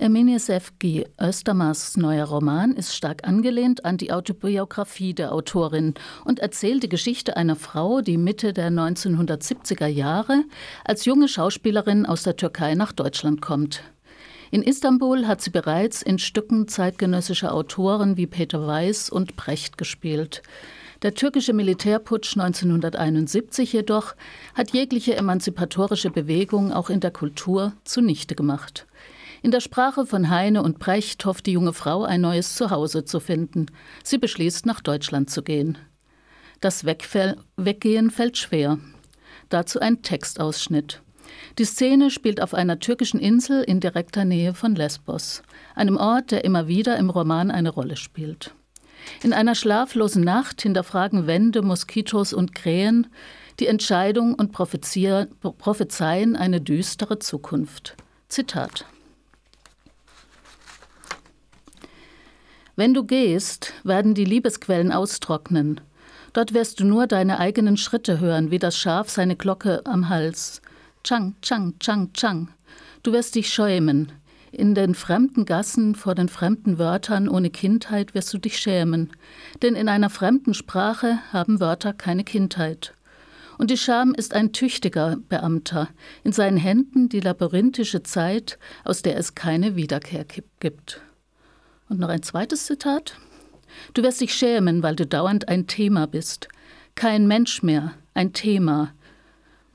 Eminie Sefki Östermars neuer Roman ist stark angelehnt an die Autobiografie der Autorin und erzählt die Geschichte einer Frau, die Mitte der 1970er Jahre als junge Schauspielerin aus der Türkei nach Deutschland kommt. In Istanbul hat sie bereits in Stücken zeitgenössischer Autoren wie Peter Weiß und Brecht gespielt. Der türkische Militärputsch 1971 jedoch hat jegliche emanzipatorische Bewegung auch in der Kultur zunichte gemacht. In der Sprache von Heine und Brecht hofft die junge Frau ein neues Zuhause zu finden. Sie beschließt, nach Deutschland zu gehen. Das Wegfall Weggehen fällt schwer. Dazu ein Textausschnitt. Die Szene spielt auf einer türkischen Insel in direkter Nähe von Lesbos, einem Ort, der immer wieder im Roman eine Rolle spielt. In einer schlaflosen Nacht hinterfragen Wände, Moskitos und Krähen die Entscheidung und prophezeien eine düstere Zukunft. Zitat. Wenn du gehst, werden die Liebesquellen austrocknen. Dort wirst du nur deine eigenen Schritte hören, wie das Schaf seine Glocke am Hals. Chang, Chang, Chang, Chang. Du wirst dich schämen. In den fremden Gassen, vor den fremden Wörtern ohne Kindheit wirst du dich schämen. Denn in einer fremden Sprache haben Wörter keine Kindheit. Und die Scham ist ein tüchtiger Beamter, in seinen Händen die labyrinthische Zeit, aus der es keine Wiederkehr gibt. Und noch ein zweites Zitat. Du wirst dich schämen, weil du dauernd ein Thema bist. Kein Mensch mehr, ein Thema,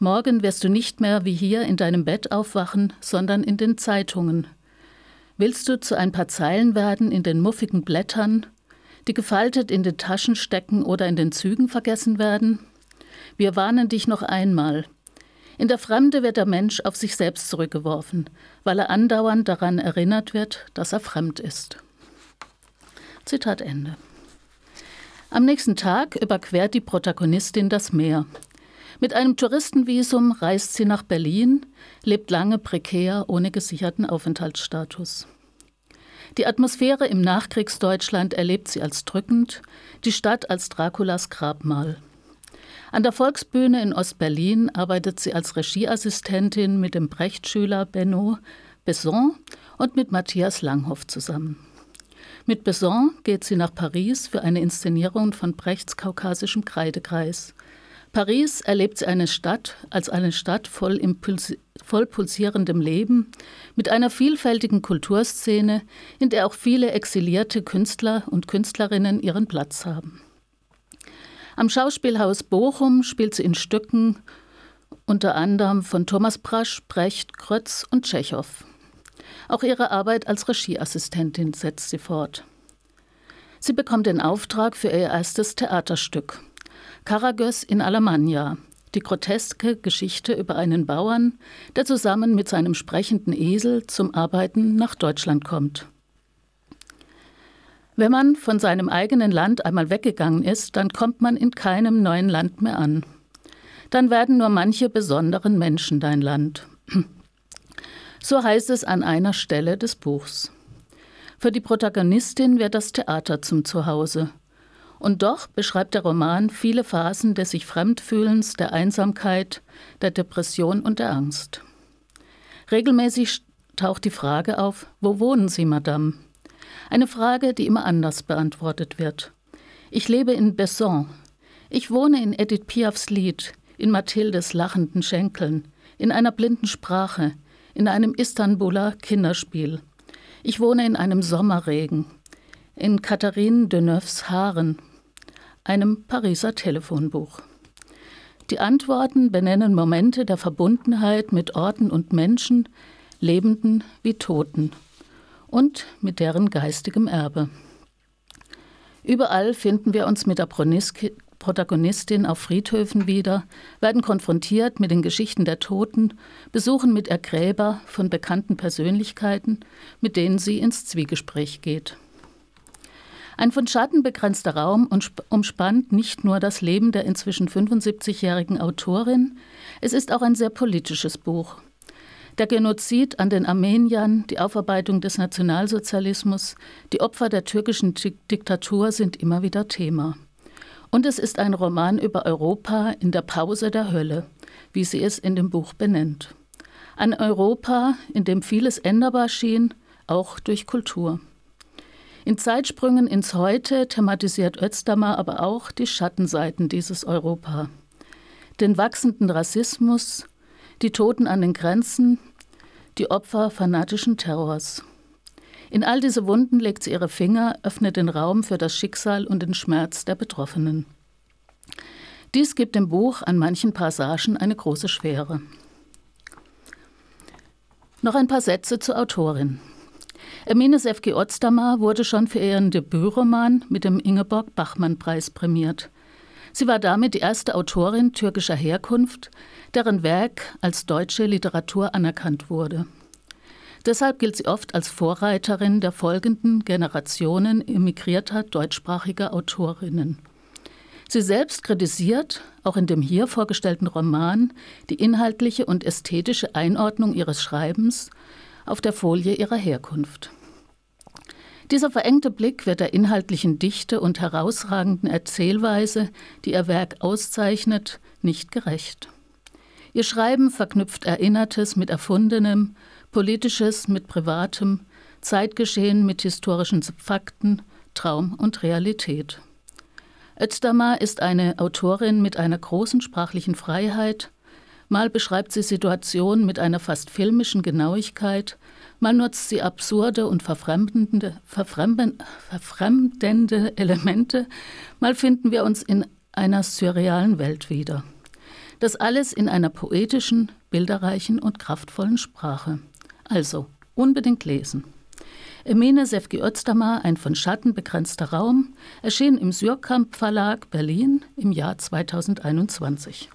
Morgen wirst du nicht mehr wie hier in deinem Bett aufwachen, sondern in den Zeitungen. Willst du zu ein paar Zeilen werden in den muffigen Blättern, die gefaltet in den Taschen stecken oder in den Zügen vergessen werden? Wir warnen dich noch einmal. In der Fremde wird der Mensch auf sich selbst zurückgeworfen, weil er andauernd daran erinnert wird, dass er fremd ist. Zitat Ende. Am nächsten Tag überquert die Protagonistin das Meer. Mit einem Touristenvisum reist sie nach Berlin, lebt lange prekär ohne gesicherten Aufenthaltsstatus. Die Atmosphäre im Nachkriegsdeutschland erlebt sie als drückend, die Stadt als Draculas Grabmal. An der Volksbühne in Ostberlin arbeitet sie als Regieassistentin mit dem Brecht-Schüler Benno Besson und mit Matthias Langhoff zusammen. Mit Besson geht sie nach Paris für eine Inszenierung von Brechts kaukasischem Kreidekreis. Paris erlebt sie eine Stadt als eine Stadt voll, Impuls voll pulsierendem Leben, mit einer vielfältigen Kulturszene, in der auch viele exilierte Künstler und Künstlerinnen ihren Platz haben. Am Schauspielhaus Bochum spielt sie in Stücken unter anderem von Thomas Brasch, Brecht, Krötz und Tschechow. Auch ihre Arbeit als Regieassistentin setzt sie fort. Sie bekommt den Auftrag für ihr erstes Theaterstück. Karagös in Alemannia, die groteske Geschichte über einen Bauern, der zusammen mit seinem sprechenden Esel zum Arbeiten nach Deutschland kommt. Wenn man von seinem eigenen Land einmal weggegangen ist, dann kommt man in keinem neuen Land mehr an. Dann werden nur manche besonderen Menschen dein Land. So heißt es an einer Stelle des Buchs. Für die Protagonistin wird das Theater zum Zuhause. Und doch beschreibt der Roman viele Phasen des sich Fremdfühlens, der Einsamkeit, der Depression und der Angst. Regelmäßig taucht die Frage auf, wo wohnen Sie, Madame? Eine Frage, die immer anders beantwortet wird. Ich lebe in Besson. Ich wohne in Edith Piafs Lied, in Mathildes lachenden Schenkeln, in einer blinden Sprache, in einem Istanbuler Kinderspiel. Ich wohne in einem Sommerregen, in Katharine Deneuves Haaren, einem Pariser Telefonbuch. Die Antworten benennen Momente der Verbundenheit mit Orten und Menschen, Lebenden wie Toten und mit deren geistigem Erbe. Überall finden wir uns mit der Protagonistin auf Friedhöfen wieder, werden konfrontiert mit den Geschichten der Toten, besuchen mit ihr Gräber von bekannten Persönlichkeiten, mit denen sie ins Zwiegespräch geht. Ein von Schatten begrenzter Raum umspannt nicht nur das Leben der inzwischen 75-jährigen Autorin, es ist auch ein sehr politisches Buch. Der Genozid an den Armeniern, die Aufarbeitung des Nationalsozialismus, die Opfer der türkischen Diktatur sind immer wieder Thema. Und es ist ein Roman über Europa in der Pause der Hölle, wie sie es in dem Buch benennt. Ein Europa, in dem vieles änderbar schien, auch durch Kultur. In Zeitsprüngen ins Heute thematisiert Özdammer aber auch die Schattenseiten dieses Europa. Den wachsenden Rassismus, die Toten an den Grenzen, die Opfer fanatischen Terrors. In all diese Wunden legt sie ihre Finger, öffnet den Raum für das Schicksal und den Schmerz der Betroffenen. Dies gibt dem Buch an manchen Passagen eine große Schwere. Noch ein paar Sätze zur Autorin. Emine Sefki Özdamar wurde schon für ihren Debütroman mit dem Ingeborg-Bachmann-Preis prämiert. Sie war damit die erste Autorin türkischer Herkunft, deren Werk als deutsche Literatur anerkannt wurde. Deshalb gilt sie oft als Vorreiterin der folgenden Generationen emigrierter deutschsprachiger Autorinnen. Sie selbst kritisiert, auch in dem hier vorgestellten Roman, die inhaltliche und ästhetische Einordnung ihres Schreibens auf der Folie ihrer Herkunft. Dieser verengte Blick wird der inhaltlichen Dichte und herausragenden Erzählweise, die ihr Werk auszeichnet, nicht gerecht. Ihr Schreiben verknüpft Erinnertes mit Erfundenem, Politisches mit Privatem, Zeitgeschehen mit historischen Fakten, Traum und Realität. Özdamar ist eine Autorin mit einer großen sprachlichen Freiheit. Mal beschreibt sie Situationen mit einer fast filmischen Genauigkeit, mal nutzt sie absurde und verfremdende, verfremdende Elemente, mal finden wir uns in einer surrealen Welt wieder. Das alles in einer poetischen, bilderreichen und kraftvollen Sprache. Also unbedingt lesen. Emine Sefki Özdamar, ein von Schatten begrenzter Raum, erschien im Sürkamp Verlag Berlin im Jahr 2021.